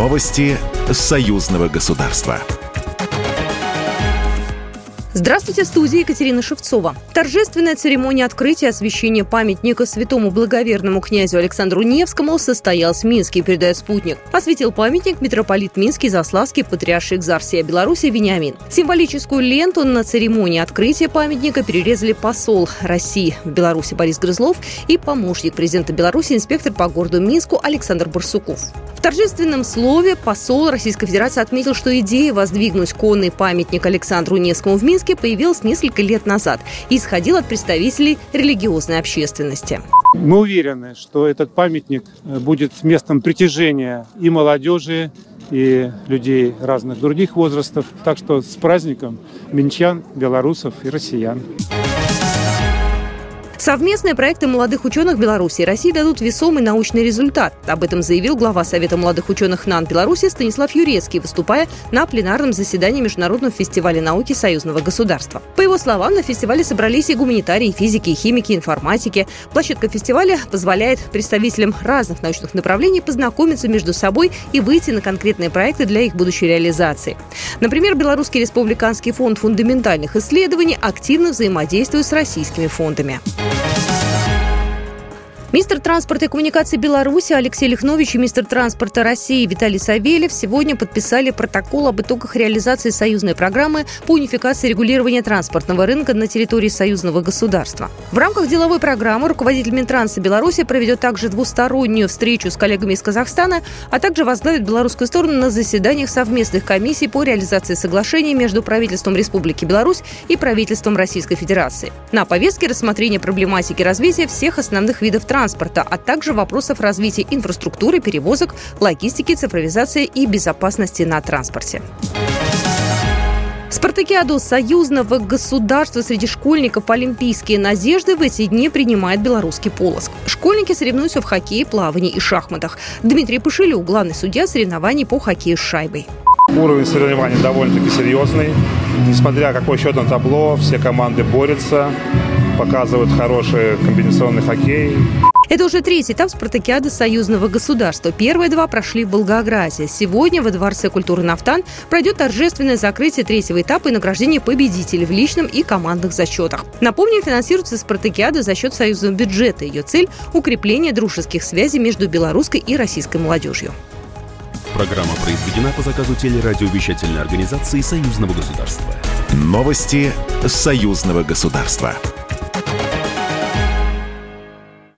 Новости союзного государства. Здравствуйте, студия Екатерина Шевцова. Торжественная церемония открытия освящения памятника святому благоверному князю Александру Невскому состоялась в Минске, передает «Спутник». Осветил памятник митрополит Минский Заславский патриарший Экзарсия Беларуси Вениамин. Символическую ленту на церемонии открытия памятника перерезали посол России в Беларуси Борис Грызлов и помощник президента Беларуси инспектор по городу Минску Александр Барсуков. В торжественном слове посол Российской Федерации отметил, что идея воздвигнуть конный памятник Александру Невскому в Минске появилась несколько лет назад и исходил от представителей религиозной общественности. Мы уверены, что этот памятник э, будет местом притяжения и молодежи, и людей разных других возрастов. Так что с праздником минчан, белорусов и россиян. Совместные проекты молодых ученых Беларуси и России дадут весомый научный результат. Об этом заявил глава Совета молодых ученых НАН Беларуси Станислав Юрецкий, выступая на пленарном заседании Международного фестиваля науки союзного государства. По его словам, на фестивале собрались и гуманитарии, физики, и химики, информатики. Площадка фестиваля позволяет представителям разных научных направлений познакомиться между собой и выйти на конкретные проекты для их будущей реализации. Например, Белорусский республиканский фонд фундаментальных исследований активно взаимодействует с российскими фондами. Министр транспорта и коммуникации Беларуси Алексей Лихнович и министр транспорта России Виталий Савельев сегодня подписали протокол об итогах реализации союзной программы по унификации регулирования транспортного рынка на территории союзного государства. В рамках деловой программы руководитель Минтранса Беларуси проведет также двустороннюю встречу с коллегами из Казахстана, а также возглавит белорусскую сторону на заседаниях совместных комиссий по реализации соглашений между правительством Республики Беларусь и правительством Российской Федерации. На повестке рассмотрение проблематики развития всех основных видов транспорта транспорта, а также вопросов развития инфраструктуры, перевозок, логистики, цифровизации и безопасности на транспорте. Спартакиаду союзного государства среди школьников Олимпийские надежды в эти дни принимает белорусский полоск. Школьники соревнуются в хоккее, плавании и шахматах. Дмитрий Пышелюк, главный судья соревнований по хоккею с шайбой. Уровень соревнований довольно-таки серьезный. Несмотря какой счет на табло, все команды борются, показывают хороший комбинационный хоккей. Это уже третий этап спартакиады союзного государства. Первые два прошли в Волгограде. Сегодня во Дворце культуры «Нафтан» пройдет торжественное закрытие третьего этапа и награждение победителей в личном и командных зачетах. Напомним, финансируется спартакиада за счет союзного бюджета. Ее цель – укрепление дружеских связей между белорусской и российской молодежью. Программа произведена по заказу телерадиовещательной организации Союзного государства. Новости Союзного государства.